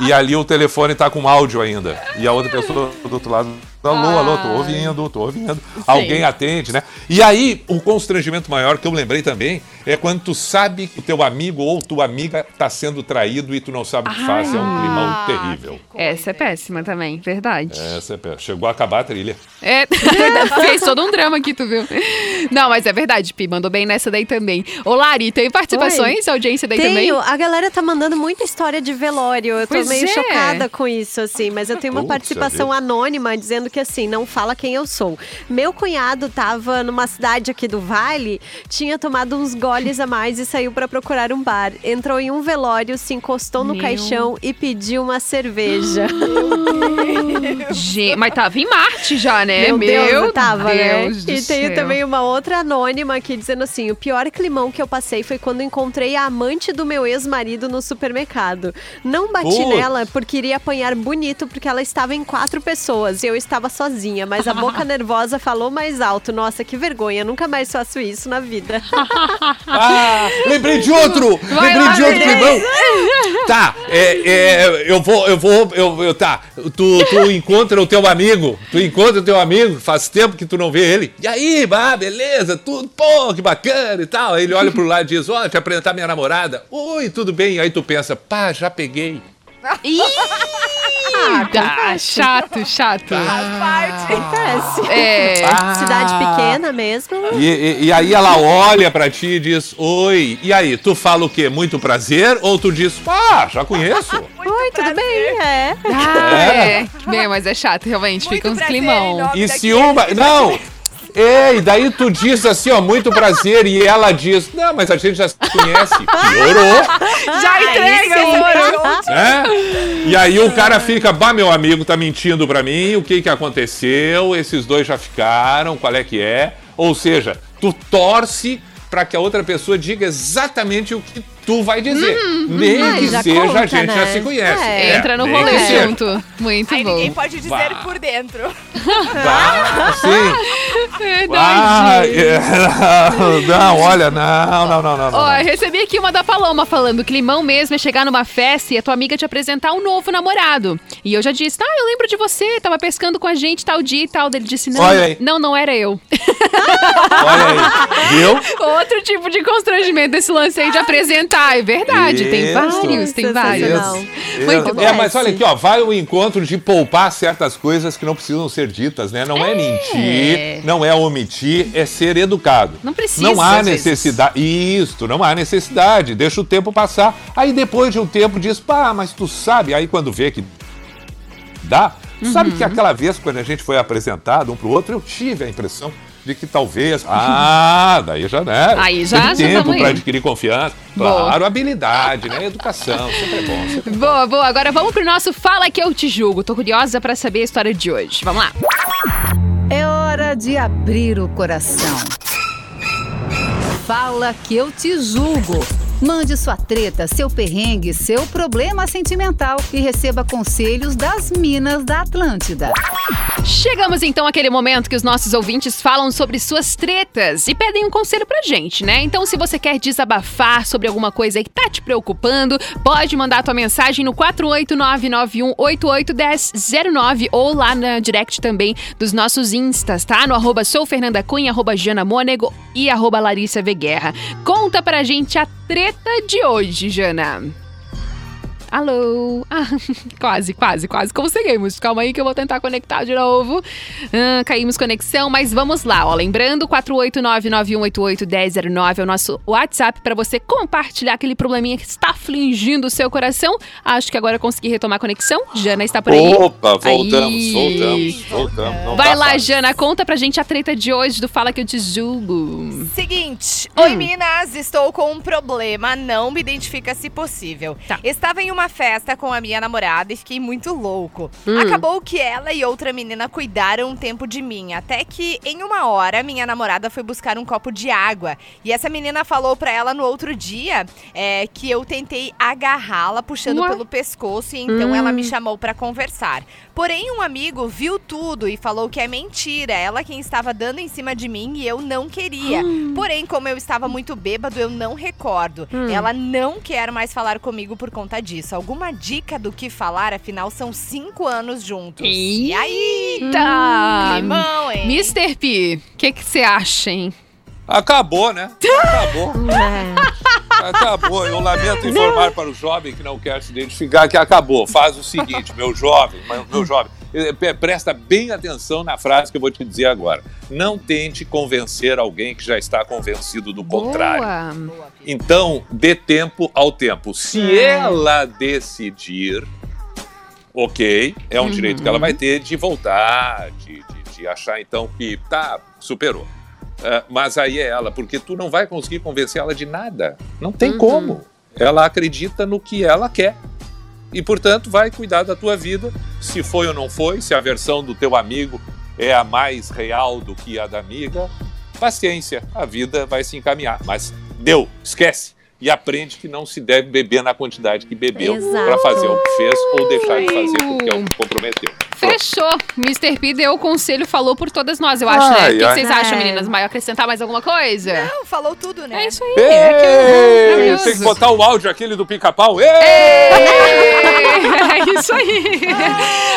E, e ali o telefone tá com áudio ainda. E a outra pessoa do outro lado, alô, alô, tô ouvindo, tô ouvindo. Alguém atende, né? E aí, o constrangimento maior que eu lembrei também é quando tu sabe que o teu amigo ou tua amiga tá sendo traído e tu não sabe o que faz. É um climão terrível. Essa é péssima também, verdade. Essa é pé. Chegou a acabar a trilha. É, fez todo um drama aqui, tu viu? Não, mas é verdade, Pi, mandou bem nessa daí também. Ô, Lari, tem participações? Audiência daí também? Tenho. A galera tá mandando muita história de velório. Eu tô Pois meio é. chocada com isso, assim. Mas eu tenho uma Puxa participação vida. anônima dizendo que, assim, não fala quem eu sou. Meu cunhado tava numa cidade aqui do Vale, tinha tomado uns goles a mais e saiu pra procurar um bar. Entrou em um velório, se encostou no Meu. caixão e pediu uma cerveja. Gente, mas tava em Marte já, né? Meu, Deus, tava, Deus né? do E tenho céu. também uma outra anônima aqui dizendo assim: o pior climão que eu passei foi quando encontrei a amante do meu ex-marido no supermercado. Não bati Putz. nela porque iria apanhar bonito porque ela estava em quatro pessoas e eu estava sozinha, mas a boca nervosa falou mais alto. Nossa, que vergonha, nunca mais faço isso na vida. Ah, lembrei de outro! Vai lembrei lá, de outro climão! Tá, é, é, eu vou, eu vou, eu, eu- tá. Tu, tu encontra o teu amigo, tu encontra o teu amigo, faz tempo que tu não vê ele. E aí, bah, beleza, tudo, pô, que bacana e tal. Aí ele olha pro lado e diz, ó, te apresentar minha namorada. Oi, tudo bem? Aí tu pensa, pá, já peguei. Ih, tá, chato, chato. Acontece. É. Ah. Cidade pequena mesmo. E, e- e aí ela olha pra ti e diz, oi. E aí, tu fala o quê? Muito prazer? Ou tu diz, ah, já conheço? Oi, tudo bem? É. Ah, É. é. Bem, mas é chato, realmente. Fica uns climão. E se uma. Não! Ei, daí tu diz assim, ó, muito prazer, e ela diz, não, mas a gente já se conhece. Piorou. Já entrega, amor. né? E aí o cara fica, bah, meu amigo tá mentindo pra mim, o que que aconteceu? Esses dois já ficaram, qual é que é? Ou seja, tu torce pra que a outra pessoa diga exatamente o que tu vai dizer. Nem Ah, que já seja, a conta, gente já né? se conhece. É, entra no rolê que seja. junto. Muito Aí bom. ninguém pode dizer Bah. por dentro. Tá, sim. Verdade. Ah, é, não, olha, não, não, não, não. não. Ó, eu recebi aqui uma da Paloma falando: climão mesmo é chegar numa festa e a tua amiga te apresentar um novo namorado. E eu já disse: Ah, eu lembro de você, tava pescando com a gente tal dia e tal. Ele disse: Não, não, não era eu. Olha aí, viu? Outro tipo de constrangimento desse lance aí de apresentar. É verdade, tem Isso. vários, tem vários. Isso. Muito bom. É, mas olha aqui, ó, vai o encontro de poupar certas coisas que não precisam ser ditas, né? Não é, mentir, não é omitir, é ser educado. Não precisa, Não há às vezes. necessidade. Isto, não há necessidade. Deixa o tempo passar. Aí depois de um tempo diz, pá, mas tu sabe. Aí quando vê que dá, tu sabe Uhum. que aquela vez quando a gente foi apresentado um pro outro, eu tive a impressão de que talvez. Ah, daí já, né? Aí já- Teve já tempo para adquirir confiança. Boa. Claro, habilidade, né? Educação, sempre é bom. Sempre Boa, boa. Agora vamos pro nosso Fala Que Eu Te Julgo. Tô curiosa pra saber a história de hoje. Vamos lá. É hora de abrir o coração. Fala que eu te julgo. Mande sua treta, seu perrengue, seu problema sentimental e receba conselhos das Minas da Atlântida. Chegamos então àquele momento que os nossos ouvintes falam sobre suas tretas e pedem um conselho pra gente, né? Então, se você quer desabafar sobre alguma coisa que tá te preocupando, pode mandar tua mensagem no 48991881009 ou lá na direct também dos nossos instas, tá? No arroba soufernandacunha, arroba Jana Mônego e arroba Larissa V. Guerra. Conta pra gente a treta de hoje, Jana. Alô? Ah, quase, quase, quase conseguimos. Calma aí que eu vou tentar conectar de novo. Ah, caímos conexão, mas vamos lá. Ó, lembrando, 489-9188-1009 é o nosso WhatsApp para você compartilhar aquele probleminha que está afligindo o seu coração. Acho que agora eu consegui retomar a conexão. Jana está por aí. Opa, voltamos, Aí. voltamos, voltamos. Não Vai lá, fácil. Jana, conta pra gente a treta de hoje do Fala Que Eu Te Julgo. Seguinte, Hum. oi Minas, estou com um problema, não me identifica se possível. Tá. Estava em uma festa com a minha namorada e fiquei muito louco. Hum. Acabou que ela e outra menina cuidaram um tempo de mim, até que em uma hora minha namorada foi buscar um copo de água e essa menina falou pra ela no outro dia é, que eu tentei agarrá-la puxando Ué? pelo pescoço e então Hum. ela me chamou pra conversar. Porém, um amigo viu tudo e falou que é mentira. Ela quem estava dando em cima de mim e eu não queria. Porém, como eu estava muito bêbado, eu não recordo. Hum. Ela não quer mais falar comigo por conta disso. Alguma dica do que falar? Afinal, são cinco anos juntos. E aí? Eita! Climão, hein? Mr. P, o que você acha, hein? Acabou, né? Acabou. Acabou. Eu lamento informar para o jovem que não quer se identificar que acabou. Faz o seguinte, meu jovem, meu jovem, eh, presta bem atenção na frase que eu vou te dizer agora. Não tente convencer alguém que já está convencido do contrário. Boa. Então, dê tempo ao tempo. Se Hum. ela decidir, ok, é um direito que ela Uhum. vai ter de voltar, de, de- de achar então que tá, superou. Ah, mas aí é ela, porque tu não vai conseguir convencer ela de nada. Não tem Uhum. como. Ela acredita no que ela quer. E, portanto, vai cuidar da tua vida, se foi ou não foi, se a versão do teu amigo é a mais real do que a da amiga. Paciência, a vida vai se encaminhar. Mas deu, esquece. e aprende que não se deve beber na quantidade que bebeu para fazer o que fez ou deixar de fazer porque é o que comprometeu. Fechou. Mr. P deu o conselho, falou por todas nós, eu acho, né? Ai, O que ai. vocês acham, meninas? Vai acrescentar mais alguma coisa? Não, falou tudo, né? É isso aí. É aquilo maravilhoso. tem que botar o áudio aquele do pica-pau. Ei! É isso aí.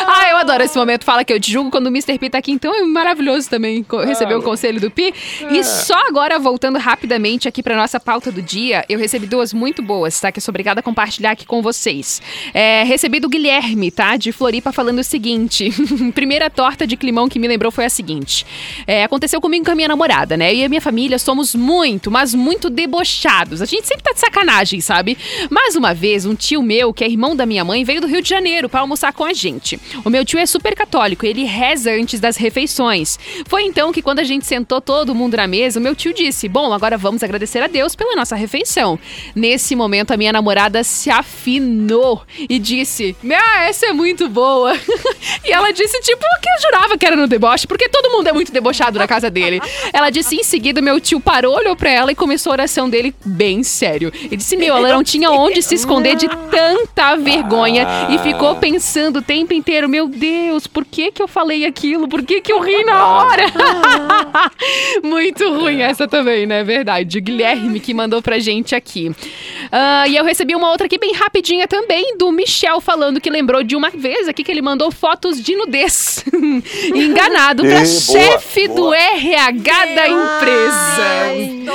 Ah, eu adoro esse momento. Fala que eu te julgo quando o Mr. P tá aqui. Então é maravilhoso também co- receber o conselho do Pi. E só agora, voltando rapidamente aqui pra nossa pauta do dia, eu recebi duas muito boas, tá? Que eu sou obrigada a compartilhar aqui com vocês. É, recebi do Guilherme, tá? De Floripa, falando o seguinte. Primeira torta de climão que me lembrou foi a seguinte. É, aconteceu comigo com a minha namorada, né? Eu e a minha família somos muito, mas muito debochados. A gente sempre tá de sacanagem, sabe? Mais uma vez, um tio meu, que é irmão da minha mãe, veio do Rio de Janeiro pra almoçar com a gente. O meu tio é super católico, ele reza antes das refeições. Foi então que quando a gente sentou todo mundo na mesa, o meu tio disse: Bom, agora vamos agradecer a Deus pela nossa refeição. Nesse momento, a minha namorada se afinou e disse: Ah, essa é muito boa. e ela disse, tipo, que eu jurava que era no deboche, porque todo mundo é muito debochado na casa dele. Ela disse em seguida, meu tio parou, olhou pra ela e começou a oração dele bem sério. Ele disse, meu, ela não tinha onde se esconder de tanta vergonha e ficou pensando o tempo inteiro, meu Deus, por que que eu falei aquilo? Por que que eu ri na hora? Muito ruim essa também, né? Verdade. O Guilherme que mandou pra gente aqui. Ah, e eu recebi uma outra aqui bem rapidinha também, do Michel, falando que lembrou de uma vez aqui que ele mandou fotos de nudez. Enganado pra boa, chefe do boa. RH da empresa.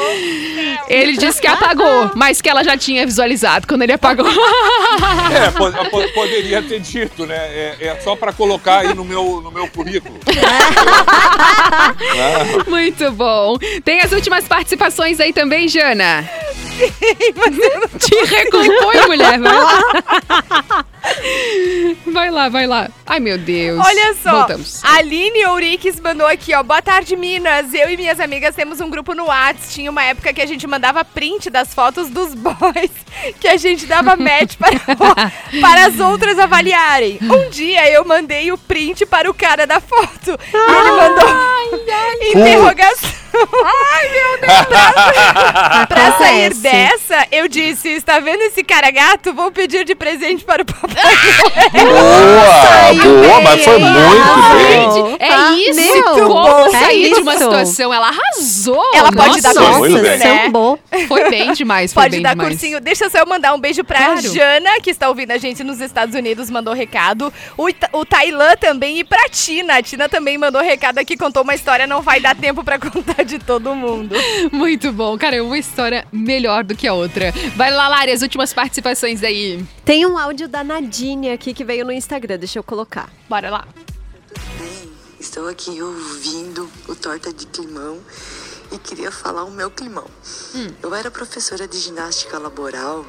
Ele disse que apagou, mas que ela já tinha visualizado quando ele apagou. É, po- po- poderia ter dito, né? É, é só para colocar aí no meu, no meu currículo. Ah, Muito bom. Tem as últimas participações aí também, Jana? Te recompõe, mulher. Vai lá. Vai lá, vai lá. Ai, meu Deus. Olha só, Voltamos. Aline Ouriques mandou aqui, ó. Boa tarde, Minas. Eu e minhas amigas temos um grupo no Whats. Tinha uma época que a gente mandava print das fotos dos boys, que a gente dava match para, para as outras avaliarem. Um dia eu mandei o print para o cara da foto. E ele mandou interrogação. Ai, meu Deus. Pra, pra sair dessa, eu disse: está vendo esse cara gato? Vou pedir de presente para o papai. boa, boa, mas foi muito bem. Gente, é Tá? isso. Meu, Como é sair de uma isso. situação? Ela arrasou. Ela pode dar Nossa, cursinho, né? bom. Foi bem demais, foi Pode bem dar demais. cursinho. Deixa só eu mandar um beijo pra Claro. Jana, que está ouvindo a gente nos Estados Unidos, mandou recado. O, Ita- o Tailã também e pra Tina. A Tina também mandou recado aqui, contou uma história, não vai dar tempo pra contar de todo mundo. Muito bom. Cara, é uma história melhor do que a outra. Vai lá, Lari, as últimas participações aí. Tem um áudio da Nadine aqui que veio no Instagram, deixa eu colocar. Bora lá. bem? Estou aqui ouvindo o Torta de Climão e queria falar o meu climão. Eu era professora de ginástica laboral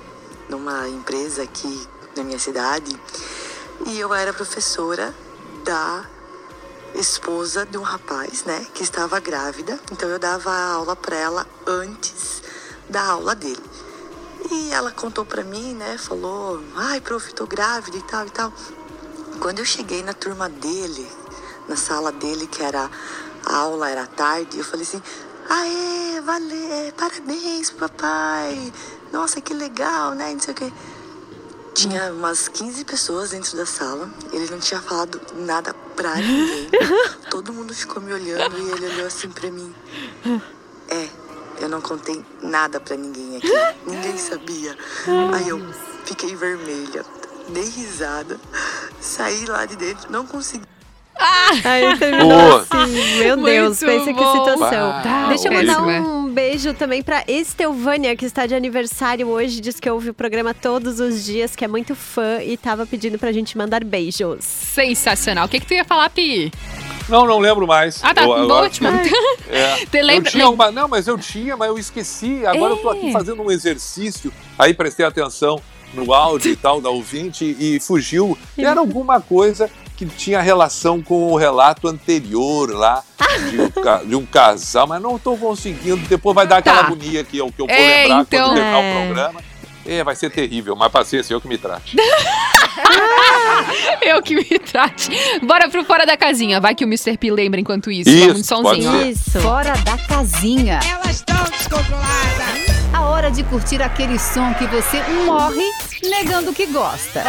numa empresa aqui na minha cidade e eu era professora da esposa de um rapaz, né, que estava grávida. Então eu dava aula para ela antes da aula dele. E ela contou pra mim, né, falou: "Ai, prof, tô grávida e tal e tal". Quando eu cheguei na turma dele, na sala dele, que era a aula era tarde, eu falei assim: Aê, valeu, parabéns, papai. Nossa, que legal, né? Não sei o quê. Tinha umas 15 pessoas dentro da sala. Ele não tinha falado nada pra ninguém. Todo mundo ficou me olhando e ele olhou assim pra mim. É, eu não contei nada pra ninguém aqui. Ninguém sabia. Aí eu fiquei vermelha, dei risada, saí lá de dentro, não consegui. Aí terminou Boa. assim, meu Muito Deus, pensa que situação. Bah, Deixa eu mandar é. um beijo também pra Estelvânia, que está de aniversário hoje, diz que ouve o programa todos os dias, que é muito fã e tava pedindo pra gente mandar beijos. Sensacional. O que, que tu ia falar, Pi? Não, não lembro mais. Ah, tá. Eu- agora- Ótimo. É. Te lembra- eu tinha uma, não, mas eu tinha, mas eu esqueci. Agora eu tô aqui É. fazendo um exercício. Aí prestei atenção no áudio e tal da ouvinte e fugiu. Era alguma coisa que tinha relação com o relato anterior lá de um, de um casal, mas não tô conseguindo. Depois vai dar aquela Tá. agonia que é o que eu vou É, lembrar então. quando terminar É. o programa. É, vai ser terrível, mas paciência, eu que me trate. Eu que me trate. Bora pro fora da casinha. Vai que o Mr. P lembra enquanto isso. Isso, Vamos de pode somzinho. ser. Isso. Fora da casinha. Elas estão descontroladas. A hora de curtir aquele som que você morre negando que gosta.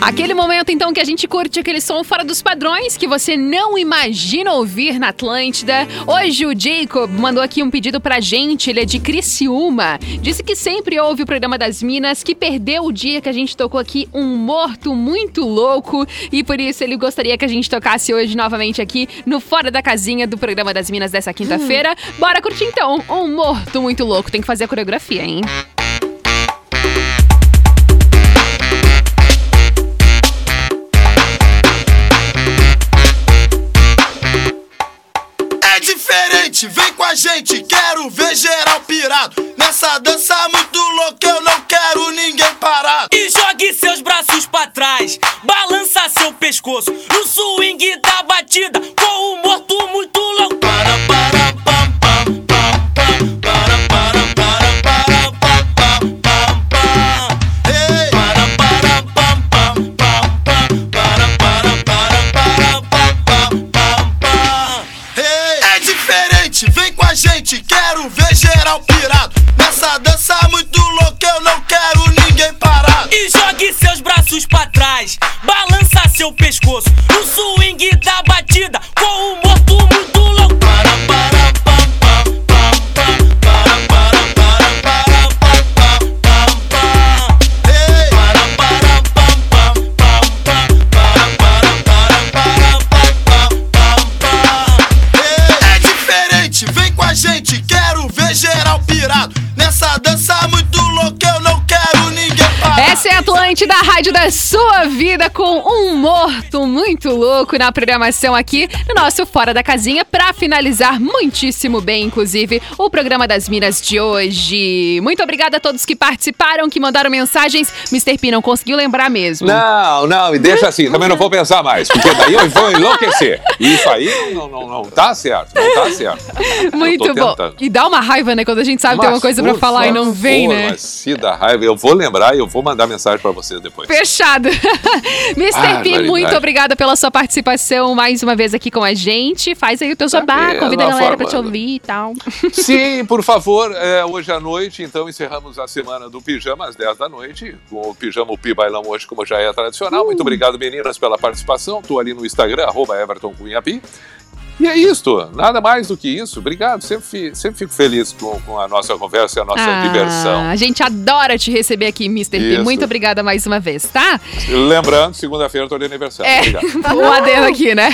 Aquele momento, então, que a gente curte aquele som fora dos padrões que você não imagina ouvir na Atlântida. Hoje o Jacob mandou aqui um pedido pra gente, ele é de Criciúma. Disse que sempre ouve o programa das Minas, que perdeu o dia que a gente tocou aqui um morto muito louco e por isso ele gostaria que a gente tocasse hoje novamente aqui no Fora da Casinha do programa das Minas dessa quinta-feira. Bora curtir então, um morto muito louco. Tem que fazer a coreografia, hein? Diferente, vem com a gente, quero ver geral pirado. Nessa dança muito louca, eu não quero ninguém parado. E jogue seus braços pra trás, balança seu pescoço no swing da batida, com o morto muito louco. Muito louco na programação aqui no nosso Fora da Casinha, pra finalizar muitíssimo bem, inclusive, o programa das Minas de hoje. Muito obrigada a todos que participaram, que mandaram mensagens. Mr. P não conseguiu lembrar mesmo. Não, não, me deixa assim, também não vou pensar mais, porque daí eu vou enlouquecer. Isso aí não, não, não tá certo, não tá certo. Muito bom. E dá uma raiva, né, quando a gente sabe ter uma Mas, coisa pra por falar e não vem, né? Mas se dá raiva, eu vou lembrar e eu vou mandar mensagem pra vocês depois. Fechado. Mr. P, Barbaridade. muito obrigada pela sua participação mais uma vez aqui com a gente. Faz aí o teu jabá, é, convida a galera pra te ouvir e tal. Sim, por favor, é, hoje à noite, então, encerramos a semana do Pijama às 10 da noite, com o Pijama o Pi Bailão hoje, como já é tradicional. Muito obrigado, meninas, pela participação. Estou ali no Instagram, arroba Everton Cunha Pi. E é isto, nada mais do que isso. Obrigado, sempre, fi- sempre fico feliz com, com a nossa conversa e a nossa Ah, diversão. A gente adora te receber aqui, Mr. P. Muito obrigada mais uma vez, tá? Lembrando, segunda-feira eu tô de aniversário. É, Obrigado. o adendo aqui, né?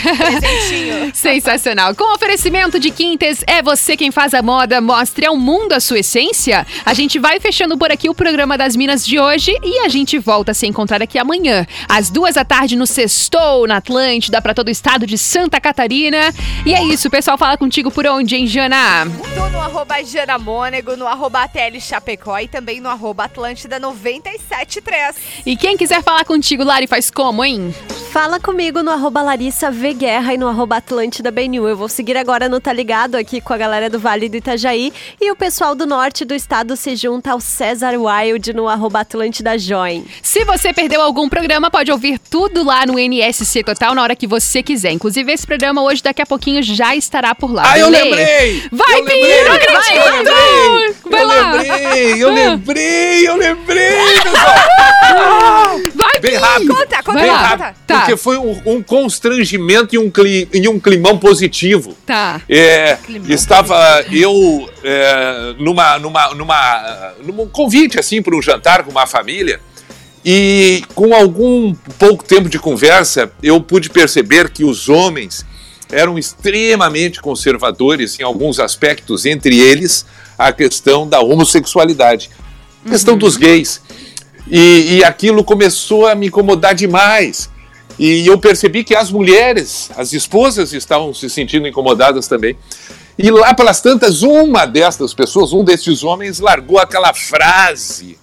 Sensacional. Com oferecimento de Quintes, é você quem faz a moda, mostre ao mundo a sua essência. A gente vai fechando por aqui o programa das Minas de hoje e a gente volta a se encontrar aqui amanhã, às duas da tarde, no Sextou, na Atlântida, para todo o estado de Santa Catarina. E é isso, o pessoal fala contigo por onde, hein, Jana? Tô no arroba Jana Mônego, no arroba ATL Chapecó e também no arroba Atlântida 973. E quem quiser falar contigo, Lari, faz como, hein? Fala comigo no arroba Larissa V Guerra e no arroba Atlântida BNU. Eu vou seguir agora no Tá Ligado aqui com a galera do Vale do Itajaí e o pessoal do norte do estado se junta ao César Wild no arroba Atlântida Join. Se você perdeu algum programa, pode ouvir tudo lá no NSC Total na hora que você quiser. Inclusive, esse programa hoje, daqui a pouquinho, já estará por lá. Ah, eu lembrei! Vai, Eu! Não Eu acredito! lembrei! Vai eu lá! lembrei, eu lembrei, eu lembrei, pessoal! Vai, Bem Pino! rápido, Conta, conta, bem rápido, Tá. porque foi um, um constrangimento e um, cli, e um climão positivo. Tá. É, estava eu é, numa, numa, numa, num convite assim para um jantar com uma família e com algum pouco tempo de conversa eu pude perceber que os homens eram extremamente conservadores em alguns aspectos, entre eles a questão da homossexualidade, a questão dos gays. E, e aquilo começou a me incomodar demais. E eu percebi que as mulheres, as esposas, estavam se sentindo incomodadas também. E lá pelas tantas, uma destas pessoas, um desses homens, largou aquela frase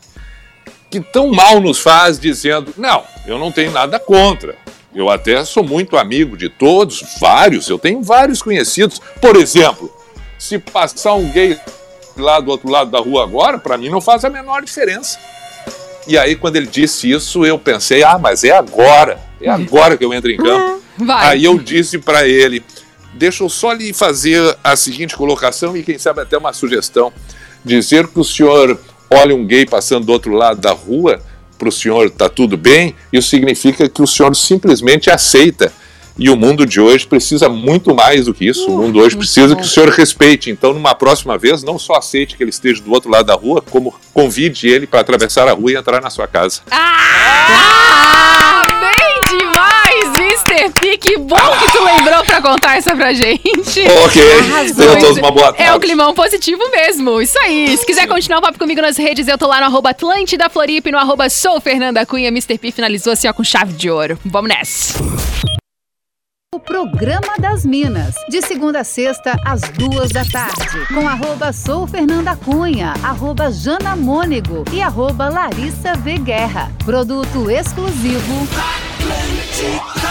que tão mal nos faz, dizendo: Não, eu não tenho nada contra. Eu até sou muito amigo de todos, vários, eu tenho vários conhecidos. Por exemplo, se passar um gay lá do outro lado da rua agora, para mim não faz a menor diferença. E aí, quando ele disse isso, eu pensei: ah, mas é agora, é agora que eu entro em campo. Vai. Aí eu disse para ele: deixa eu só lhe fazer a seguinte colocação e quem sabe até uma sugestão. Dizer que o senhor olha um gay passando do outro lado da rua, para o senhor tá tudo bem, isso significa que o senhor simplesmente aceita. E o mundo de hoje precisa muito mais do que isso. o mundo hoje precisa que o senhor respeite. Então, numa próxima vez, não só aceite que ele esteja do outro lado da rua, como convide ele para atravessar a rua e entrar na sua casa. Ah, bem P. Que bom que tu lembrou pra contar essa pra gente. Ok, tenham todos uma boa É o tarde. climão positivo mesmo. Isso aí. Se quiser continuar o papo comigo nas redes, eu tô lá no arroba Atlântida Floripa e no arroba Sou Fernanda Cunha. Mr. P finalizou assim, ó, com chave de ouro. Vamos nessa. O Programa das Minas, de segunda a sexta, às duas da tarde, com arroba Sou Fernanda Cunha, arroba Jana Mônego e arroba Larissa V. Guerra. Produto exclusivo. Atlântica.